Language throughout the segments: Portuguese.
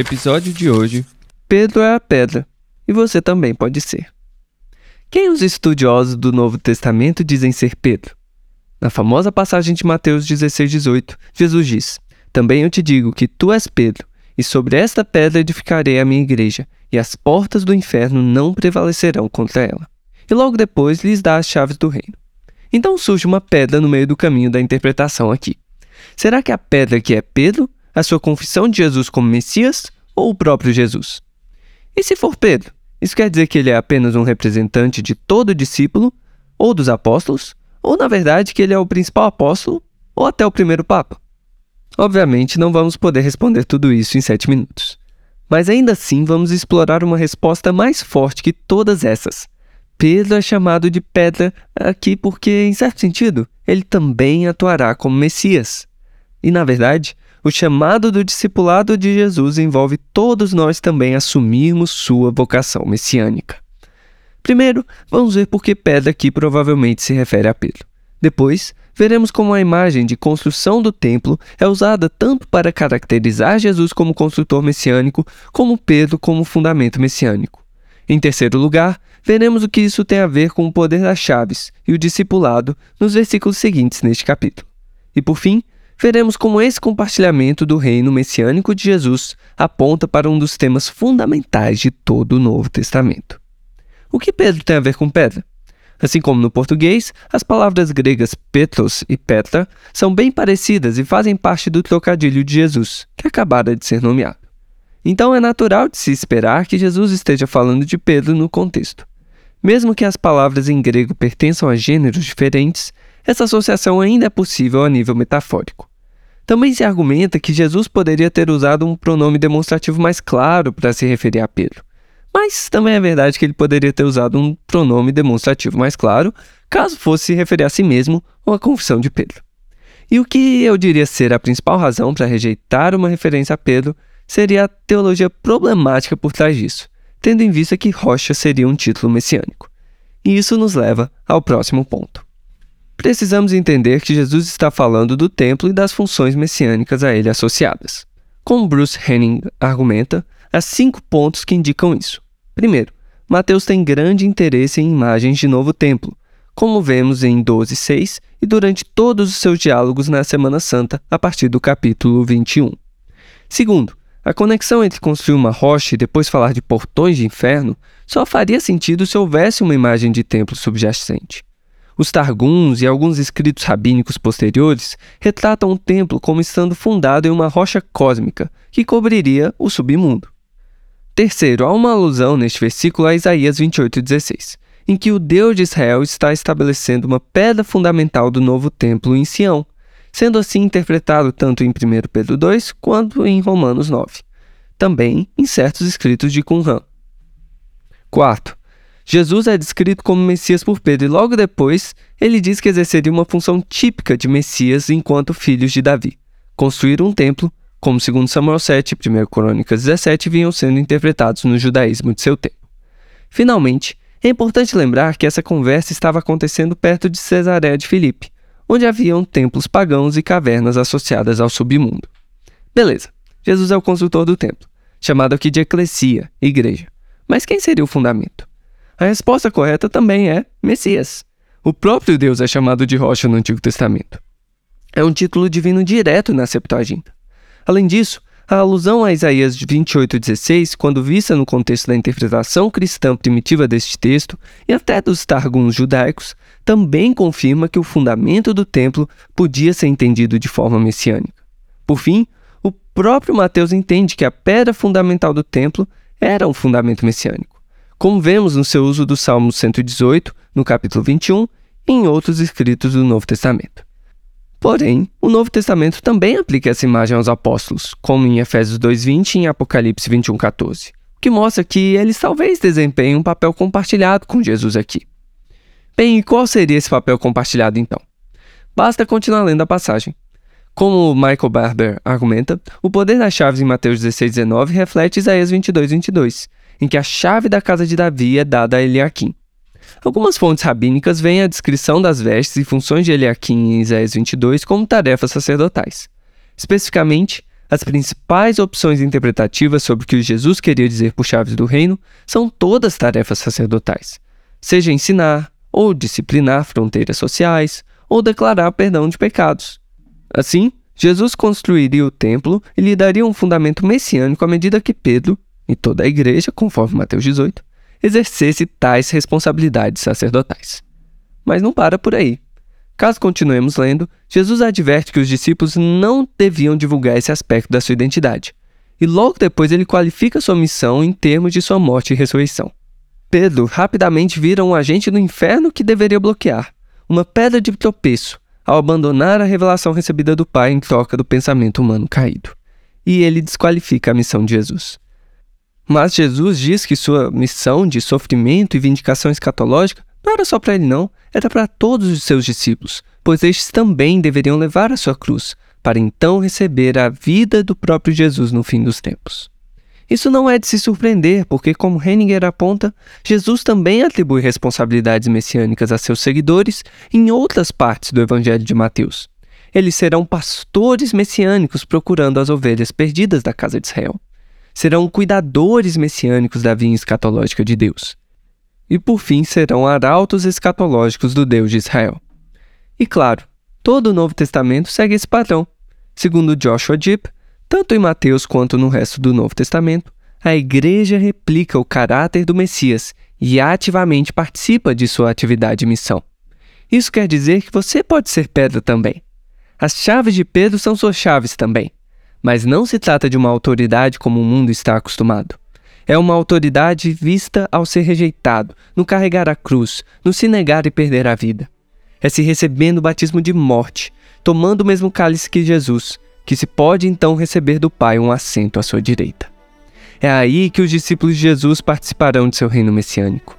Episódio de hoje Pedro é a pedra, e você também pode ser. Quem os estudiosos do Novo Testamento dizem ser Pedro? Na famosa passagem de Mateus 16,18, Jesus diz: Também eu te digo que tu és Pedro, e sobre esta pedra edificarei a minha igreja, e as portas do inferno não prevalecerão contra ela. E logo depois lhes dá as chaves do reino. Então surge uma pedra no meio do caminho da interpretação aqui. Será que a pedra que é Pedro, a sua confissão de Jesus como Messias, ou o próprio Jesus? E se for Pedro? Isso quer dizer que ele é apenas um representante de todo discípulo, ou dos apóstolos, ou na verdade que ele é o principal apóstolo, ou até o primeiro papa? Obviamente não vamos poder responder tudo isso em sete minutos. Mas ainda assim vamos explorar uma resposta mais forte que todas essas. Pedro é chamado de pedra aqui porque, em certo sentido, ele também atuará como Messias. E, na verdade, o chamado do discipulado de Jesus envolve todos nós também assumirmos sua vocação messiânica. Primeiro, vamos ver por que pedra aqui provavelmente se refere a Pedro. Depois, veremos como a imagem de construção do templo é usada tanto para caracterizar Jesus como construtor messiânico, como Pedro como fundamento messiânico. Em terceiro lugar, veremos o que isso tem a ver com o poder das chaves e o discipulado nos versículos seguintes neste capítulo. E por fim, veremos como esse compartilhamento do reino messiânico de Jesus aponta para um dos temas fundamentais de todo o Novo Testamento. O que Pedro tem a ver com pedra? Assim como no português, as palavras gregas petros e petra são bem parecidas e fazem parte do trocadilho de Jesus, que acabara de ser nomeado. Então é natural de se esperar que Jesus esteja falando de Pedro no contexto. Mesmo que as palavras em grego pertençam a gêneros diferentes, essa associação ainda é possível a nível metafórico. Também se argumenta que Jesus poderia ter usado um pronome demonstrativo mais claro para se referir a Pedro. Mas também é verdade que ele poderia ter usado um pronome demonstrativo mais claro, caso fosse se referir a si mesmo ou a confissão de Pedro. E o que eu diria ser a principal razão para rejeitar uma referência a Pedro seria a teologia problemática por trás disso, tendo em vista que rocha seria um título messiânico. E isso nos leva ao próximo ponto precisamos entender que Jesus está falando do templo e das funções messiânicas a ele associadas. Como Bruce Henning argumenta, há cinco pontos que indicam isso. Primeiro, Mateus tem grande interesse em imagens de novo templo, como vemos em 12:6 e durante todos os seus diálogos na Semana Santa, a partir do capítulo 21. Segundo, a conexão entre construir uma rocha e depois falar de portões de inferno só faria sentido se houvesse uma imagem de templo subjacente. Os Targuns e alguns escritos rabínicos posteriores retratam o templo como estando fundado em uma rocha cósmica que cobriria o submundo. Terceiro, há uma alusão neste versículo a Isaías 28,16, em que o Deus de Israel está estabelecendo uma pedra fundamental do novo templo em Sião, sendo assim interpretado tanto em 1 Pedro 2 quanto em Romanos 9, também em certos escritos de Qumran. Quarto, Jesus é descrito como Messias por Pedro e logo depois ele diz que exerceria uma função típica de Messias enquanto filhos de Davi, construir um templo, como segundo Samuel 7 e 1 Crônicas 17 vinham sendo interpretados no judaísmo de seu tempo. Finalmente, é importante lembrar que essa conversa estava acontecendo perto de Cesareia de Filipe, onde haviam templos pagãos e cavernas associadas ao submundo. Beleza, Jesus é o construtor do templo, chamado aqui de eclesia, igreja. Mas quem seria o fundamento? A resposta correta também é Messias. O próprio Deus é chamado de rocha no Antigo Testamento. É um título divino direto na Septuaginta. Além disso, a alusão a Isaías 28,16, quando vista no contexto da interpretação cristã primitiva deste texto e até dos targuns judaicos, também confirma que o fundamento do templo podia ser entendido de forma messiânica. Por fim, o próprio Mateus entende que a pedra fundamental do templo era um fundamento messiânico como vemos no seu uso do Salmo 118, no capítulo 21, e em outros escritos do Novo Testamento. Porém, o Novo Testamento também aplica essa imagem aos apóstolos, como em Efésios 2:20 e em Apocalipse 21:14, o que mostra que eles talvez desempenhem um papel compartilhado com Jesus aqui. Bem, e qual seria esse papel compartilhado então? Basta continuar lendo a passagem. Como Michael Barber argumenta, o poder das chaves em Mateus 16:19 reflete Isaías 22:22, em que a chave da casa de Davi é dada a Eliakim. Algumas fontes rabínicas veem a descrição das vestes e funções de Eliakim em Isaías 22 como tarefas sacerdotais. Especificamente, as principais opções interpretativas sobre o que Jesus queria dizer por chaves do reino são todas tarefas sacerdotais, seja ensinar, ou disciplinar fronteiras sociais, ou declarar perdão de pecados. Assim, Jesus construiria o templo e lhe daria um fundamento messiânico à medida que Pedro, e toda a igreja, conforme Mateus 18, exercesse tais responsabilidades sacerdotais. Mas não para por aí. Caso continuemos lendo, Jesus adverte que os discípulos não deviam divulgar esse aspecto da sua identidade. E logo depois ele qualifica sua missão em termos de sua morte e ressurreição. Pedro rapidamente vira um agente do inferno que deveria bloquear, uma pedra de tropeço, ao abandonar a revelação recebida do Pai em troca do pensamento humano caído. E ele desqualifica a missão de Jesus. Mas Jesus diz que sua missão de sofrimento e vindicação escatológica não era só para ele, não, era para todos os seus discípulos, pois estes também deveriam levar a sua cruz, para então receber a vida do próprio Jesus no fim dos tempos. Isso não é de se surpreender, porque, como Henninger aponta, Jesus também atribui responsabilidades messiânicas a seus seguidores em outras partes do Evangelho de Mateus. Eles serão pastores messiânicos procurando as ovelhas perdidas da casa de Israel serão cuidadores messiânicos da vinha escatológica de Deus. E por fim serão arautos escatológicos do Deus de Israel. E claro, todo o Novo Testamento segue esse padrão. Segundo Joshua Jipp, tanto em Mateus quanto no resto do Novo Testamento, a igreja replica o caráter do Messias e ativamente participa de sua atividade e missão. Isso quer dizer que você pode ser Pedro também. As chaves de Pedro são suas chaves também. Mas não se trata de uma autoridade como o mundo está acostumado. É uma autoridade vista ao ser rejeitado, no carregar a cruz, no se negar e perder a vida. É se recebendo o batismo de morte, tomando o mesmo cálice que Jesus, que se pode então receber do Pai um assento à sua direita. É aí que os discípulos de Jesus participarão de seu reino messiânico.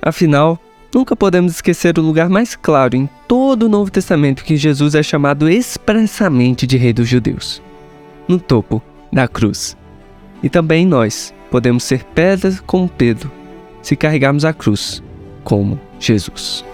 Afinal, nunca podemos esquecer o lugar mais claro em todo o Novo Testamento que Jesus é chamado expressamente de Rei dos Judeus no topo da cruz. E também nós podemos ser pedras como Pedro se carregarmos a cruz como Jesus.